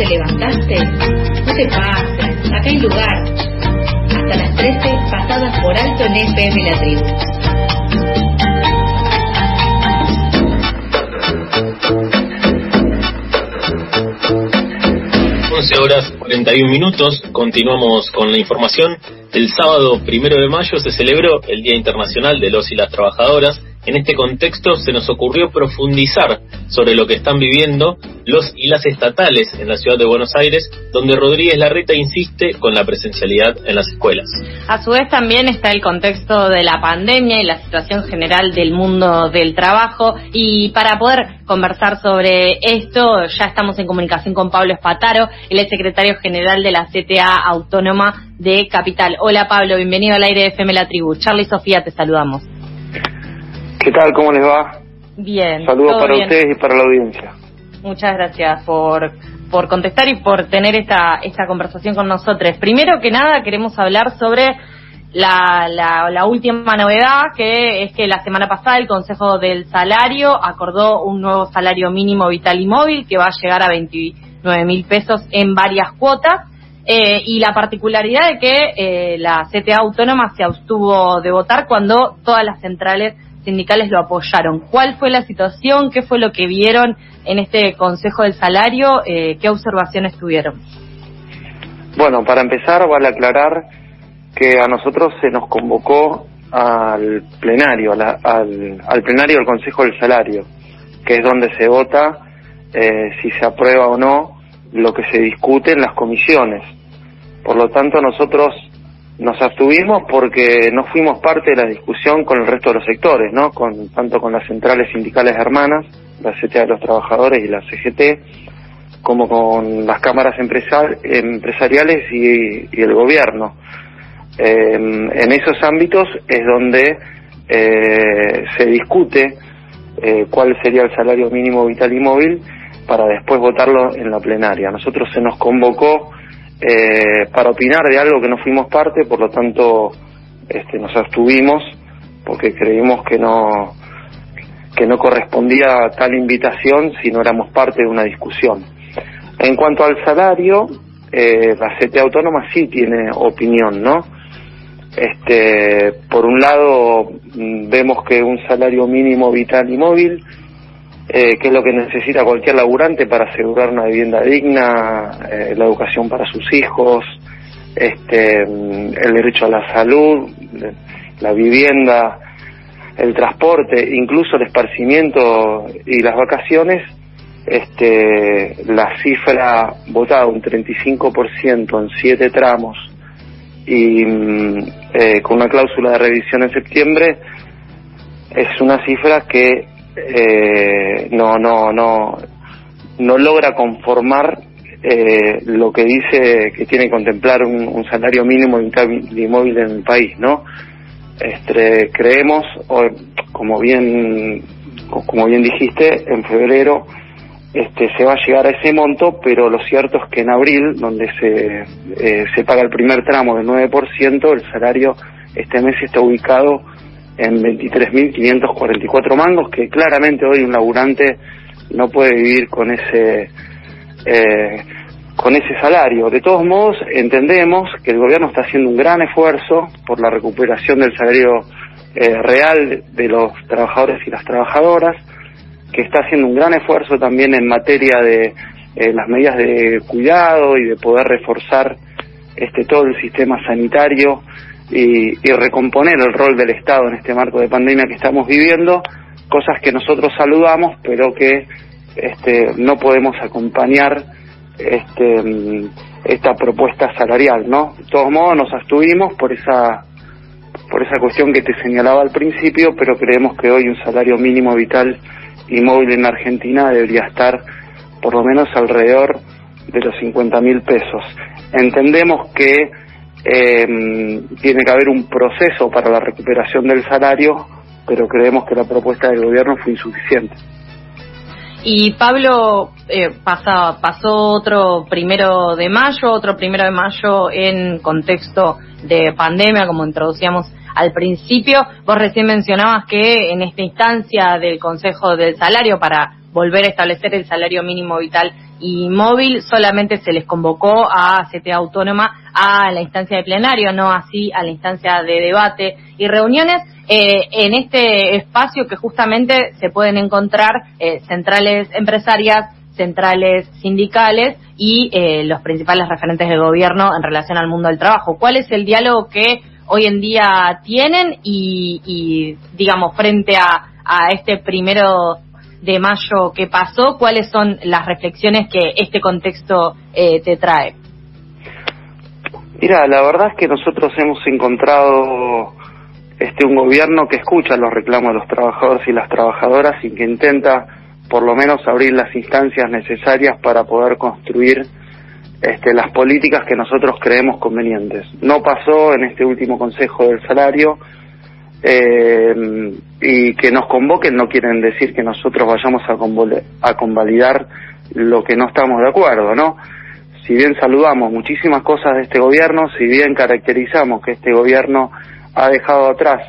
te levantaste? No te pases, acá hay lugar. Hasta las 13, pasadas por alto en FM La Tribu. 11 horas 41 minutos, continuamos con la información. El sábado primero de mayo se celebró el Día Internacional de los y las Trabajadoras en este contexto se nos ocurrió profundizar sobre lo que están viviendo los y las estatales en la ciudad de Buenos Aires, donde Rodríguez Larreta insiste con la presencialidad en las escuelas. A su vez también está el contexto de la pandemia y la situación general del mundo del trabajo y para poder conversar sobre esto ya estamos en comunicación con Pablo Espataro, el es secretario general de la CTA Autónoma de Capital. Hola Pablo, bienvenido al aire de FM La Tribu. Charlie y Sofía, te saludamos. ¿Qué tal? ¿Cómo les va? Bien. Saludos para ustedes y para la audiencia. Muchas gracias por, por contestar y por tener esta, esta conversación con nosotros. Primero que nada, queremos hablar sobre la, la, la, última novedad, que es que la semana pasada el Consejo del Salario acordó un nuevo salario mínimo vital y móvil que va a llegar a 29 mil pesos en varias cuotas. Eh, y la particularidad de que eh, la CTA autónoma se abstuvo de votar cuando todas las centrales sindicales lo apoyaron. ¿Cuál fue la situación? ¿Qué fue lo que vieron en este Consejo del Salario? Eh, ¿Qué observaciones tuvieron? Bueno, para empezar, vale aclarar que a nosotros se nos convocó al plenario, al, plenario del Consejo del Salario, que es donde se vota eh, si se aprueba o no lo que se discute en las comisiones. Por lo tanto, nosotros nos abstuvimos porque no fuimos parte de la discusión con el resto de los sectores, ¿no? Con, tanto con las centrales sindicales hermanas, la CTA de los Trabajadores y la CGT, como con las cámaras empresariales y, el gobierno. Em, en esos ámbitos es donde eh, se discute eh, cuál sería el salario mínimo vital y móvil para después votarlo en la plenaria. nosotros se nos convocó eh, para opinar de algo que no fuimos parte, por lo tanto este, nos abstuvimos porque creímos que no que no correspondía tal invitación si no éramos parte de una discusión. En cuanto al salario, eh, la CT autónoma sí tiene opinión, ¿no? Este, por un lado mm, vemos que un salario mínimo vital y móvil eh, qué es lo que necesita cualquier laburante para asegurar una vivienda digna, eh, la educación para sus hijos, este, el derecho a la salud, la vivienda, el transporte, incluso el esparcimiento y las vacaciones, este, la cifra votada un 35% en siete tramos y mm, eh, con una cláusula de revisión en septiembre es una cifra que eh, no, no, no, no logra conformar eh, lo que dice que tiene que contemplar un, salario mínimo de móvil en el país, ¿no? Este, creemos, como bien, como bien dijiste, en febrero este, se va a llegar a ese monto, pero lo cierto es que en abril, donde se, eh, se paga el primer tramo del 9%, el salario este mes está ubicado en 23.544 mangos, que claramente hoy un laburante no puede vivir con ese eh, con ese salario. De todos modos, entendemos que el gobierno está haciendo un gran esfuerzo por la recuperación del salario eh, real de los trabajadores y las trabajadoras, que está haciendo un gran esfuerzo también en materia de eh, las medidas de cuidado y de poder reforzar este todo el sistema sanitario y, recomponer el rol del Estado en este marco de pandemia que estamos viviendo, cosas que nosotros saludamos, pero que este, no podemos acompañar este, esta propuesta salarial, ¿no? De todos modos, nos abstuvimos por esa por esa cuestión que te señalaba al principio, pero creemos que hoy un salario mínimo vital y móvil en Argentina debería estar por lo menos alrededor de los 50 mil pesos. Entendemos que eh, tiene que haber un proceso para la recuperación del salario, pero creemos que la propuesta del gobierno fue insuficiente. Y Pablo, eh, pasa, pasó otro primero de mayo, otro primero de mayo en contexto de pandemia, como introducíamos al principio. Vos recién mencionabas que en esta instancia del Consejo del Salario para volver a establecer el salario mínimo vital y móvil solamente se les convocó a CTA Autónoma a la instancia de plenario, no así a la instancia de debate y reuniones. Eh, en este espacio que justamente se pueden encontrar eh, centrales empresarias, centrales sindicales y eh, los principales referentes del gobierno en relación al mundo del trabajo. ¿Cuál es el diálogo que hoy en día tienen y, digamos, frente a, a este primero de mayo que pasó, cuáles son las reflexiones que este contexto eh, te trae? Mira, la verdad es que nosotros hemos encontrado este un gobierno que escucha los reclamos de los trabajadores y las trabajadoras y que intenta por lo menos abrir las instancias necesarias para poder construir este, las políticas que nosotros creemos convenientes. No pasó en este último Consejo del Salario eh, y que nos convoquen no quieren decir que nosotros vayamos a, a convalidar lo que no estamos de acuerdo, ¿no? Si bien saludamos muchísimas cosas de este gobierno, si bien caracterizamos que este gobierno ha dejado atrás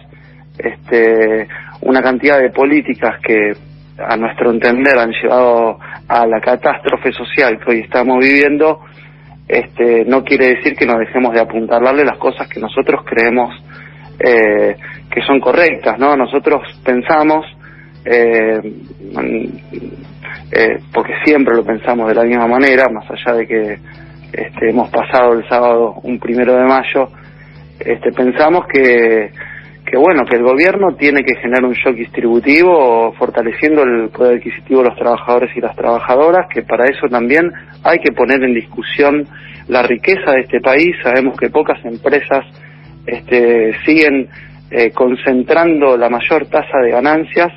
este, una cantidad de políticas que a nuestro entender han llevado a la catástrofe social que hoy estamos viviendo, este, no quiere decir que nos dejemos de apuntalarle las cosas que nosotros creemos eh, que son correctas, ¿no? Nosotros pensamos, eh, eh, porque siempre lo pensamos de la misma manera, más allá de que este, hemos pasado el sábado un primero de mayo, este, pensamos que que bueno, que el gobierno tiene que generar un shock distributivo fortaleciendo el poder adquisitivo de los trabajadores y las trabajadoras, que para eso también hay que poner en discusión la riqueza de este país. Sabemos que pocas empresas este, siguen eh, concentrando la mayor tasa de ganancias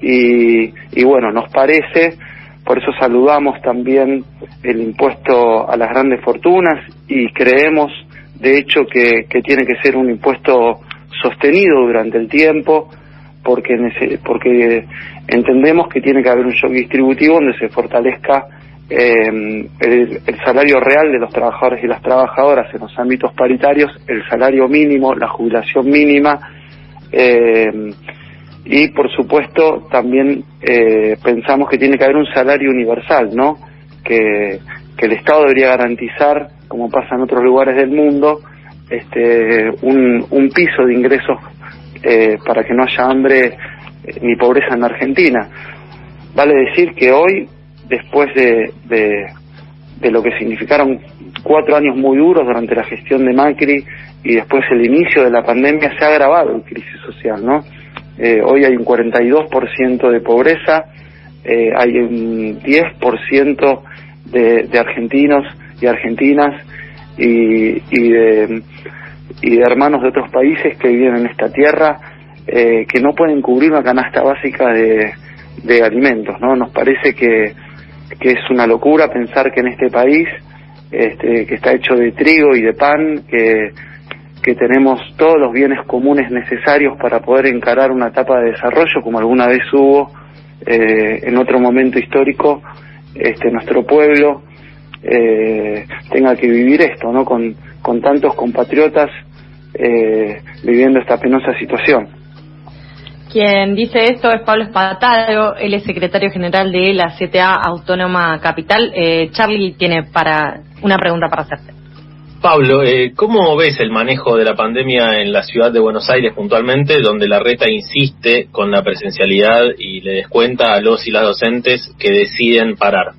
y, y bueno, nos parece, por eso saludamos también el impuesto a las grandes fortunas y creemos de hecho que, que tiene que ser un impuesto sostenido durante el tiempo, porque, porque entendemos que tiene que haber un shock distributivo donde se fortalezca eh, el, salario real de los trabajadores y las trabajadoras en los ámbitos paritarios, el salario mínimo, la jubilación mínima eh, y por supuesto también eh, pensamos que tiene que haber un salario universal, ¿no? Que, que el Estado debería garantizar, como pasa en otros lugares del mundo, este, un, piso de ingresos eh, para que no haya hambre eh, ni pobreza en Argentina. Vale decir que hoy, después de, de, lo que significaron cuatro años muy duros durante la gestión de Macri y después el inicio de la pandemia, se ha agravado la crisis social, ¿no? Eh, hoy hay un 42% de pobreza, hay un 10% de, de argentinos y argentinas y, y, de, y de hermanos de otros países que viven en esta tierra eh, que no pueden cubrir una canasta básica de, de alimentos, ¿no? Nos parece que, que es una locura pensar que en este país, este, que está hecho de trigo y de pan, que, que tenemos todos los bienes comunes necesarios para poder encarar una etapa de desarrollo como alguna vez hubo eh, en otro momento histórico, este, nuestro pueblo eh, tenga que vivir esto, ¿no? Con, con tantos compatriotas eh, viviendo esta penosa situación. Quien dice esto es Pablo Espadatalgo, él es secretario general de la CTA Autónoma Capital. Eh, Charlie tiene para una pregunta para hacerte. Pablo, eh, ¿cómo ves el manejo de la pandemia en la ciudad de Buenos Aires puntualmente, donde la reta insiste con la presencialidad y le descuenta a los y las docentes que deciden parar?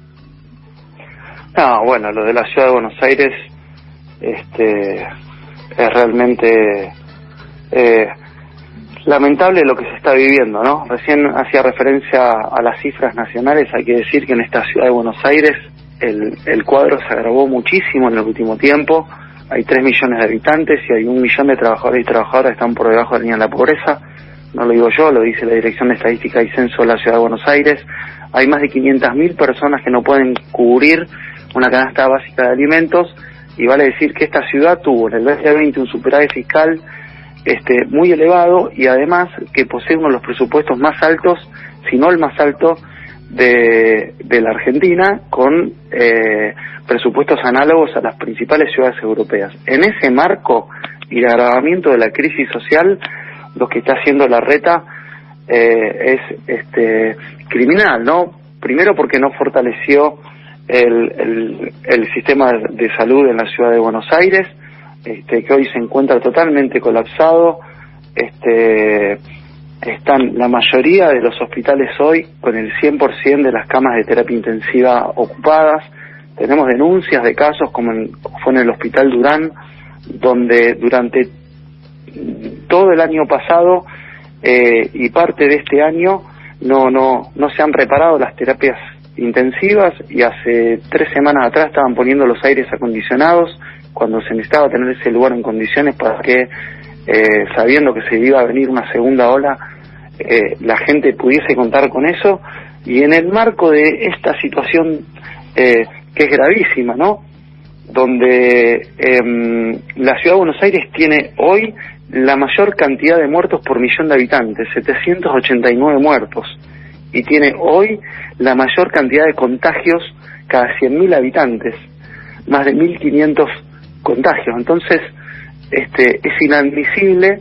No, bueno, lo de la ciudad de Buenos Aires este, es realmente eh, lamentable lo que se está viviendo, ¿no? Recién hacía referencia a las cifras nacionales, hay que decir que en esta ciudad de Buenos Aires el, el cuadro se agravó muchísimo en el último tiempo, hay 3 millones de habitantes y hay un millón de trabajadores y trabajadoras que están por debajo de la línea de la pobreza, no lo digo yo, lo dice la Dirección de Estadística y Censo de la Ciudad de Buenos Aires, hay más de 500.000 personas que no pueden cubrir una canasta básica de alimentos y vale decir que esta ciudad tuvo en el 2020 un superávit fiscal este, muy elevado y además que posee uno de los presupuestos más altos, si no el más alto, de, de la Argentina con eh, presupuestos análogos a las principales ciudades europeas. En ese marco y el agravamiento de la crisis social, lo que está haciendo la reta eh, es este criminal, ¿no? Primero porque no fortaleció el, el, sistema de salud en la ciudad de Buenos Aires, este, que hoy se encuentra totalmente colapsado, este, están la mayoría de los hospitales hoy con el 100% de las camas de terapia intensiva ocupadas. Tenemos denuncias de casos como fue en el Hospital Durán, donde durante todo el año pasado eh, y parte de este año no, no, no se han reparado las terapias intensivas y hace tres semanas atrás estaban poniendo los aires acondicionados cuando se necesitaba tener ese lugar en condiciones para que, eh, sabiendo que se iba a venir una segunda ola, eh, la gente pudiese contar con eso y en el marco de esta situación eh, que es gravísima, ¿no? Donde em, la ciudad de Buenos Aires tiene hoy la mayor cantidad de muertos por millón de habitantes, 789 muertos, y tiene hoy la mayor cantidad de contagios cada 100.000 habitantes, más de 1.500 contagios. Entonces, este, es inadmisible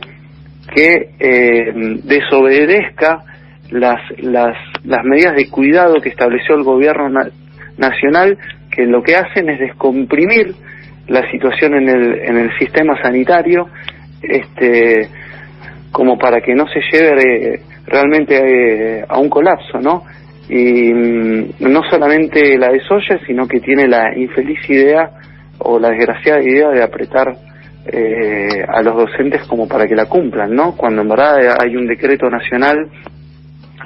que eh, desobedezca las, las, las medidas de cuidado que estableció el gobierno nacional, que lo que hacen es descomprimir la situación en el, en el sistema sanitario, este, como para que no se lleve realmente eh, a un colapso, ¿no? Y mm, no solamente la desoya, sino que tiene la infeliz idea o la desgraciada idea de apretar eh, a los docentes como para que la cumplan, ¿no? Cuando en verdad hay un decreto nacional,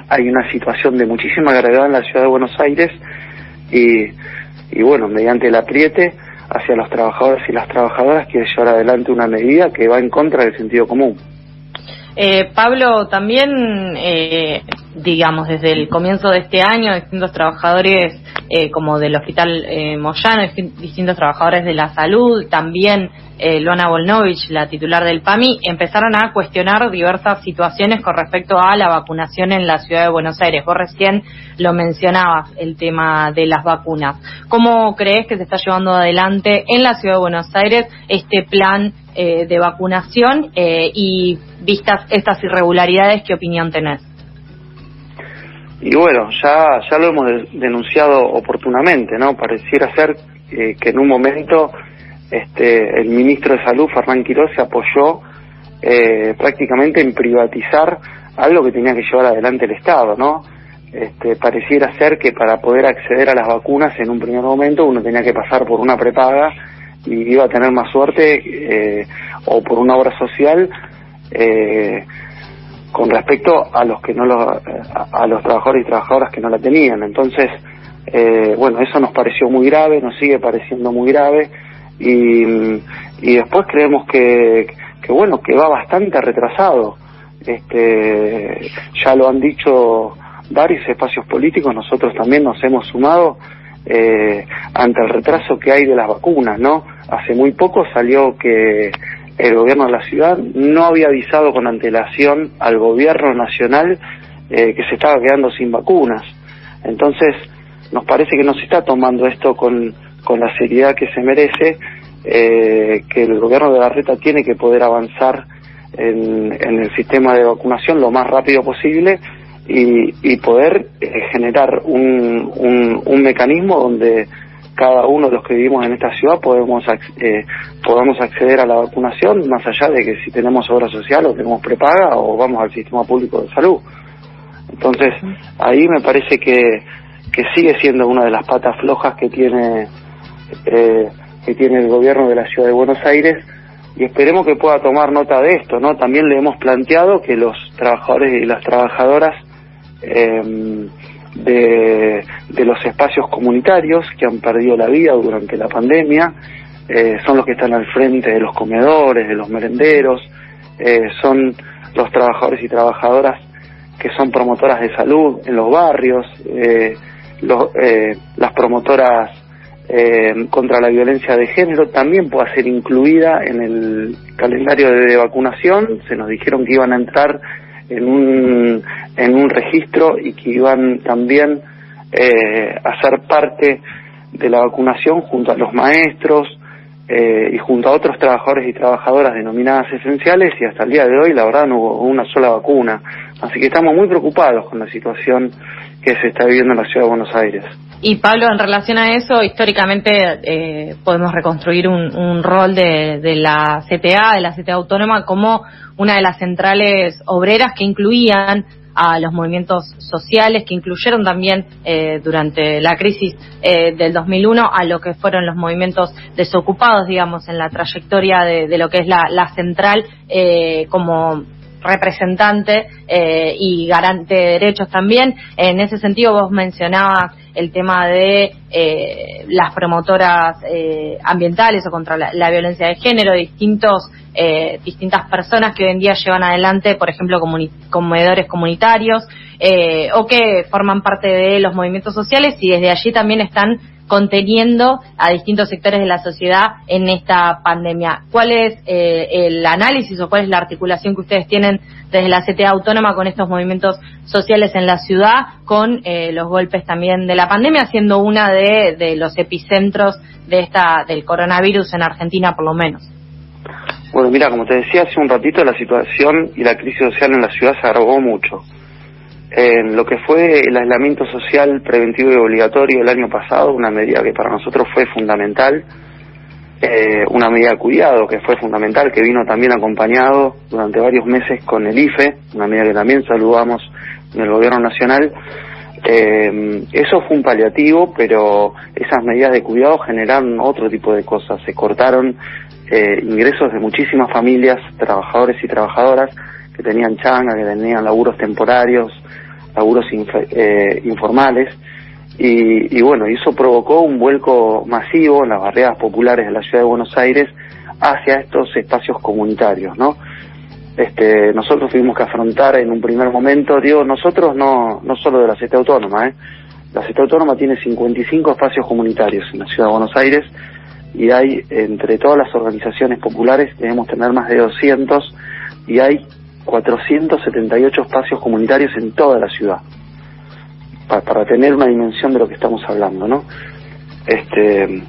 hay una situación de muchísima gravedad en la ciudad de Buenos Aires y, y bueno, mediante el apriete hacia los trabajadores y las trabajadoras quiere llevar adelante una medida que va en contra del sentido común. Eh, Pablo, también, eh, digamos, desde el comienzo de este año, distintos trabajadores eh, como del Hospital eh, Moyano, distintos trabajadores de la salud, también eh, Luana Volnovich, la titular del PAMI, empezaron a cuestionar diversas situaciones con respecto a la vacunación en la ciudad de Buenos Aires. Vos recién lo mencionabas, el tema de las vacunas. ¿Cómo crees que se está llevando adelante en la ciudad de Buenos Aires este plan eh, de vacunación eh, y vistas estas irregularidades, qué opinión tenés? Y bueno, ya, ya lo hemos denunciado oportunamente, ¿no? Pareciera ser que en un momento este, el ministro de Salud, Fernán Quiroz, se apoyó eh, prácticamente en privatizar algo que tenía que llevar adelante el Estado, ¿no? Este, pareciera ser que para poder acceder a las vacunas en un primer momento uno tenía que pasar por una prepaga y iba a tener más suerte eh, o por una obra social eh, con respecto a los que no lo, a, los trabajadores y trabajadoras que no la tenían. Entonces eh, bueno eso nos pareció muy grave nos sigue pareciendo muy grave y, y después creemos que, que bueno que va bastante retrasado. Este ya lo han dicho varios espacios políticos nosotros también nos hemos sumado eh, ante el retraso que hay de las vacunas no hace muy poco salió que el gobierno de la ciudad no había avisado con antelación al gobierno nacional eh, que se estaba quedando sin vacunas. Entonces nos parece que no se está tomando esto con con la seriedad que se merece, eh, que el gobierno de la Reta tiene que poder avanzar en, el sistema de vacunación lo más rápido posible y, poder eh, generar un, un, mecanismo donde cada uno de los que vivimos en esta ciudad podemos eh, podamos acceder a la vacunación más allá de que si tenemos obra social o tenemos prepaga o vamos al sistema público de salud. Entonces, ahí me parece que, que sigue siendo una de las patas flojas que tiene eh, que tiene el gobierno de la ciudad de Buenos Aires y esperemos que pueda tomar nota de esto, ¿no? También le hemos planteado que los trabajadores y las trabajadoras em, de, los espacios comunitarios que han perdido la vida durante la pandemia. Eh, son los que están al frente de los comedores, de los merenderos, eh, son los trabajadores y trabajadoras que son promotoras de salud en los barrios, eh, los, las promotoras eh, contra la violencia de género también pueda ser incluida en el calendario de vacunación. Se nos dijeron que iban a entrar en un, en un registro y que iban también eh, a ser parte de la vacunación junto a los maestros, eh, y junto a otros trabajadores y trabajadoras denominadas esenciales y hasta el día de hoy la verdad no hubo una sola vacuna. Así que estamos muy preocupados con la situación que se está viviendo en la ciudad de Buenos Aires. Y Pablo, en relación a eso, históricamente eh, podemos reconstruir un, rol de, de, la CTA, de la CTA autónoma, como una de las centrales obreras que incluían a los movimientos sociales que incluyeron también eh, durante la crisis eh, del 2001 a lo que fueron los movimientos desocupados, digamos, en la trayectoria de, lo que es la, la central eh, como representante eh, y garante de derechos también. En ese sentido, vos mencionabas el tema de eh, las promotoras eh, ambientales o contra la, violencia de género, distintos eh, distintas personas que hoy en día llevan adelante, por ejemplo, comedores comunitarios eh, o que forman parte de los movimientos sociales y desde allí también están conteniendo a distintos sectores de la sociedad en esta pandemia. ¿Cuál es eh, el análisis o cuál es la articulación que ustedes tienen desde la CTA autónoma con estos movimientos sociales en la ciudad, con eh, los golpes también de la pandemia, siendo una de, los epicentros de esta del coronavirus en Argentina, por lo menos? Bueno, mira, como te decía hace un ratito, la situación y la crisis social en la ciudad se agravó mucho en lo que fue el aislamiento social preventivo y obligatorio el año pasado, una medida que para nosotros fue fundamental, eh, una medida de cuidado que fue fundamental, que vino también acompañado durante varios meses con el IFE, una medida que también saludamos en el gobierno nacional. Eh, eso fue un paliativo, pero esas medidas de cuidado generaron otro tipo de cosas. Se cortaron eh, ingresos de muchísimas familias, trabajadores y trabajadoras que tenían changa, que tenían laburos temporarios, laburos eh, informales, y, y, bueno, eso provocó un vuelco masivo en las barriadas populares de la ciudad de Buenos Aires hacia estos espacios comunitarios, ¿no? Este, nosotros tuvimos que afrontar en un primer momento, digo, nosotros no, no solo de la CETA Autónoma, ¿eh? La CETA Autónoma tiene 55 espacios comunitarios en la ciudad de Buenos Aires y hay, entre todas las organizaciones populares, debemos tener más de 200 y hay 478 espacios comunitarios en toda la ciudad, para, tener una dimensión de lo que estamos hablando, ¿no? Este,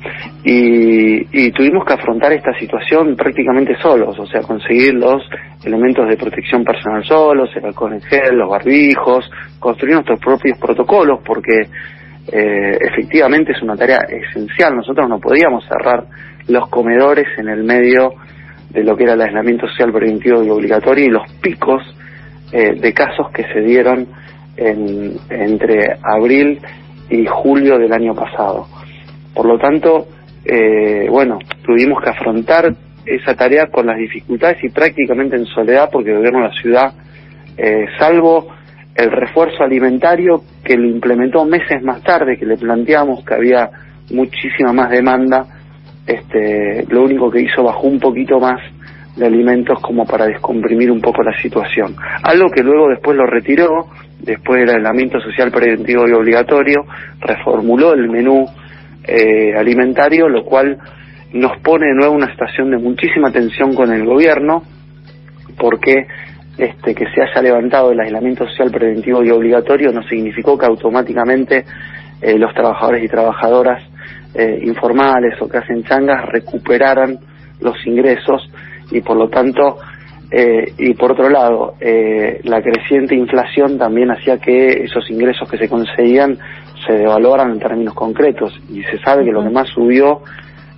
y, tuvimos que afrontar esta situación prácticamente solos, o sea, conseguir los elementos de protección personal solos, el alcohol en gel, los barbijos, construir nuestros propios protocolos, porque eh, efectivamente es una tarea esencial. Nosotros no podíamos cerrar los comedores en el medio de lo que era el aislamiento social preventivo y obligatorio y los picos eh, de casos que se dieron en, entre abril y julio del año pasado. Por lo tanto, eh, bueno, tuvimos que afrontar esa tarea con las dificultades y prácticamente en soledad porque el gobierno de la ciudad, eh, salvo el refuerzo alimentario que lo implementó meses más tarde, que le planteamos que había muchísima más demanda, este, lo único que hizo bajó un poquito más de alimentos como para descomprimir un poco la situación. Algo que luego después lo retiró, después del aislamiento social preventivo y obligatorio, reformuló el menú eh, alimentario, lo cual nos pone de nuevo una situación de muchísima tensión con el gobierno, porque este, que se haya levantado el aislamiento social preventivo y obligatorio no significó que automáticamente eh, los trabajadores y trabajadoras eh, informales o que hacen changas recuperaran los ingresos y por lo tanto eh, y por otro lado eh, la creciente inflación también hacía que esos ingresos que se conseguían se devaluaran en términos concretos. Y se sabe que lo que más subió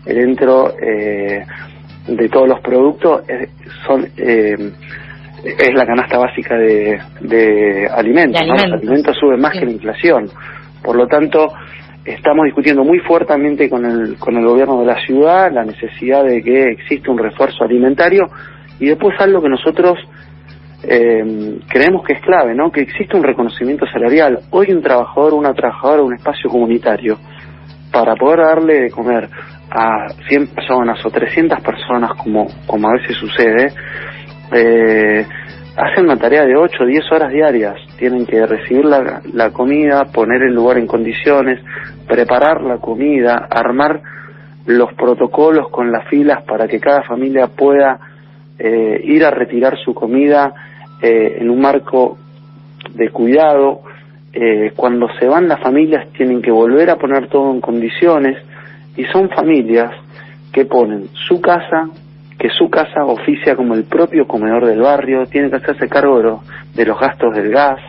dentro de todos los productos son es la canasta básica de, de alimentos, Los alimentos suben más que la inflación. Por lo tanto, estamos discutiendo muy fuertemente con el, con el gobierno de la ciudad la necesidad de que exista un refuerzo alimentario y después algo que nosotros eh, creemos que es clave, ¿no? Que existe un reconocimiento salarial. Hoy un trabajador una trabajadora un espacio comunitario, para poder darle de comer a 100 personas o 300 personas, como, como a veces sucede, eh, hacen una tarea de 8 o 10 horas diarias. Tienen que recibir la, la, comida, poner el lugar en condiciones, preparar la comida, armar los protocolos con las filas para que cada familia pueda eh, ir a retirar su comida eh, en un marco de cuidado. Eh, cuando se van las familias tienen que volver a poner todo en condiciones y son familias que ponen su casa, que su casa oficia como el propio comedor del barrio, tiene que hacerse cargo de, de los gastos del gas.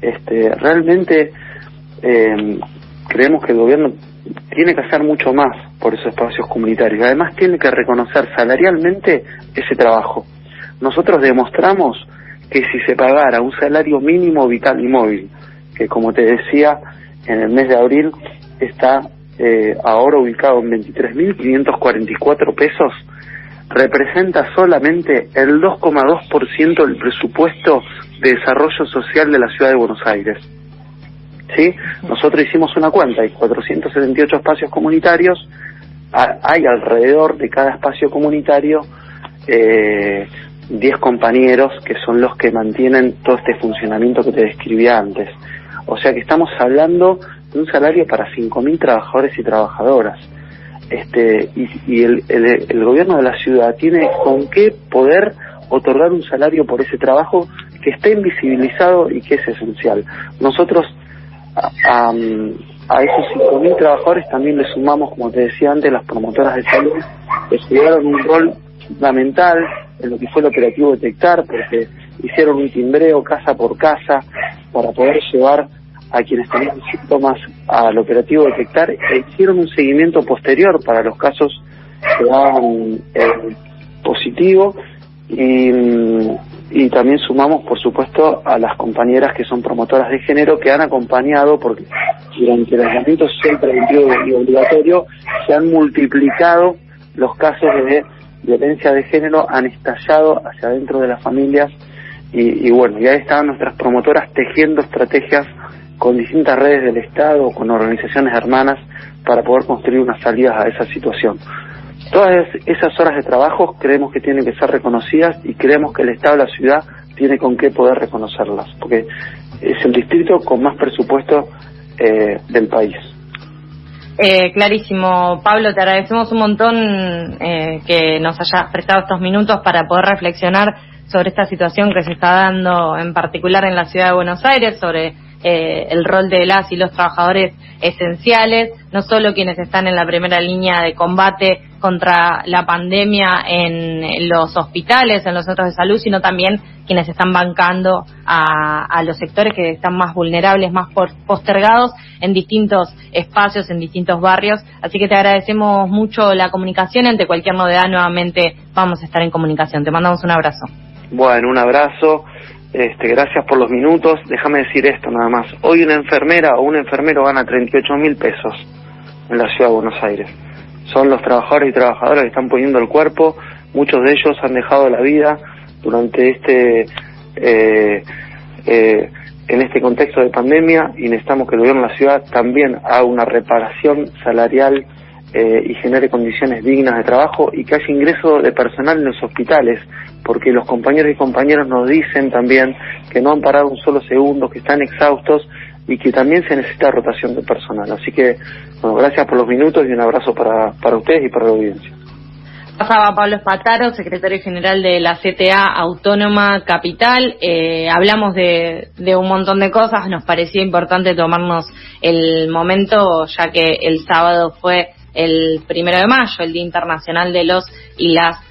Este, realmente eh, creemos que el gobierno tiene que hacer mucho más por esos espacios comunitarios. Además tiene que reconocer salarialmente ese trabajo. Nosotros demostramos que si se pagara un salario mínimo vital y móvil, que como te decía, en el mes de abril está eh, ahora ubicado en 23.544 pesos, representa solamente el 2,2% del presupuesto de desarrollo social de la ciudad de Buenos Aires. ¿Sí? Nosotros hicimos una cuenta, hay 478 espacios comunitarios, hay alrededor de cada espacio comunitario eh, 10 compañeros que son los que mantienen todo este funcionamiento que te describí antes. O sea que estamos hablando de un salario para 5.000 trabajadores y trabajadoras. Este, y, el, el, gobierno de la ciudad tiene con qué poder otorgar un salario por ese trabajo que está invisibilizado y que es esencial. Nosotros a, a, esos 5.000 trabajadores también le sumamos, como te decía antes, las promotoras de salud que jugaron un rol fundamental en lo que fue el operativo detectar, porque hicieron un timbreo casa por casa para poder llevar a quienes tenían síntomas al operativo detectar e hicieron un seguimiento posterior para los casos que daban eh, positivo. Y, y también sumamos por supuesto a las compañeras que son promotoras de género que han acompañado porque durante el aislamiento preventivo y obligatorio se han multiplicado los casos de violencia de género han estallado hacia adentro de las familias. Y, y bueno, ya estaban nuestras promotoras tejiendo estrategias con distintas redes del Estado, con organizaciones hermanas, para poder construir unas salidas a esa situación. Todas esas horas de trabajo creemos que tienen que ser reconocidas y creemos que el Estado la ciudad tiene con qué poder reconocerlas, porque es el distrito con más presupuesto eh, del país. Eh, clarísimo, Pablo, te agradecemos un montón eh, que nos hayas prestado estos minutos para poder reflexionar sobre esta situación que se está dando en particular en la ciudad de Buenos Aires, sobre eh, el rol de las y los trabajadores esenciales, no solo quienes están en la primera línea de combate contra la pandemia en los hospitales, en los centros de salud, sino también quienes están bancando a, los sectores que están más vulnerables, más postergados en distintos espacios, en distintos barrios. Así que te agradecemos mucho la comunicación. Ante cualquier novedad, nuevamente vamos a estar en comunicación. Te mandamos un abrazo. Bueno, un abrazo. Este, gracias por los minutos. Déjame decir esto nada más. Hoy una enfermera o un enfermero gana 38 mil pesos en la ciudad de Buenos Aires. Son los trabajadores y trabajadoras que están poniendo el cuerpo. Muchos de ellos han dejado la vida durante este eh, eh, en este contexto de pandemia y necesitamos que el gobierno de la ciudad también haga una reparación salarial eh, y genere condiciones dignas de trabajo y que haya ingreso de personal en los hospitales porque los compañeros y compañeras nos dicen también que no han parado un solo segundo, que están exhaustos y que también se necesita rotación de personal. Así que, bueno, gracias por los minutos y un abrazo para, para ustedes y para la audiencia. Pasaba Pablo Espataro, secretario general de la CTA Autónoma Capital. Eh, hablamos de, de, un montón de cosas. Nos parecía importante tomarnos el momento, ya que el sábado fue el primero de mayo, el Día Internacional de los y las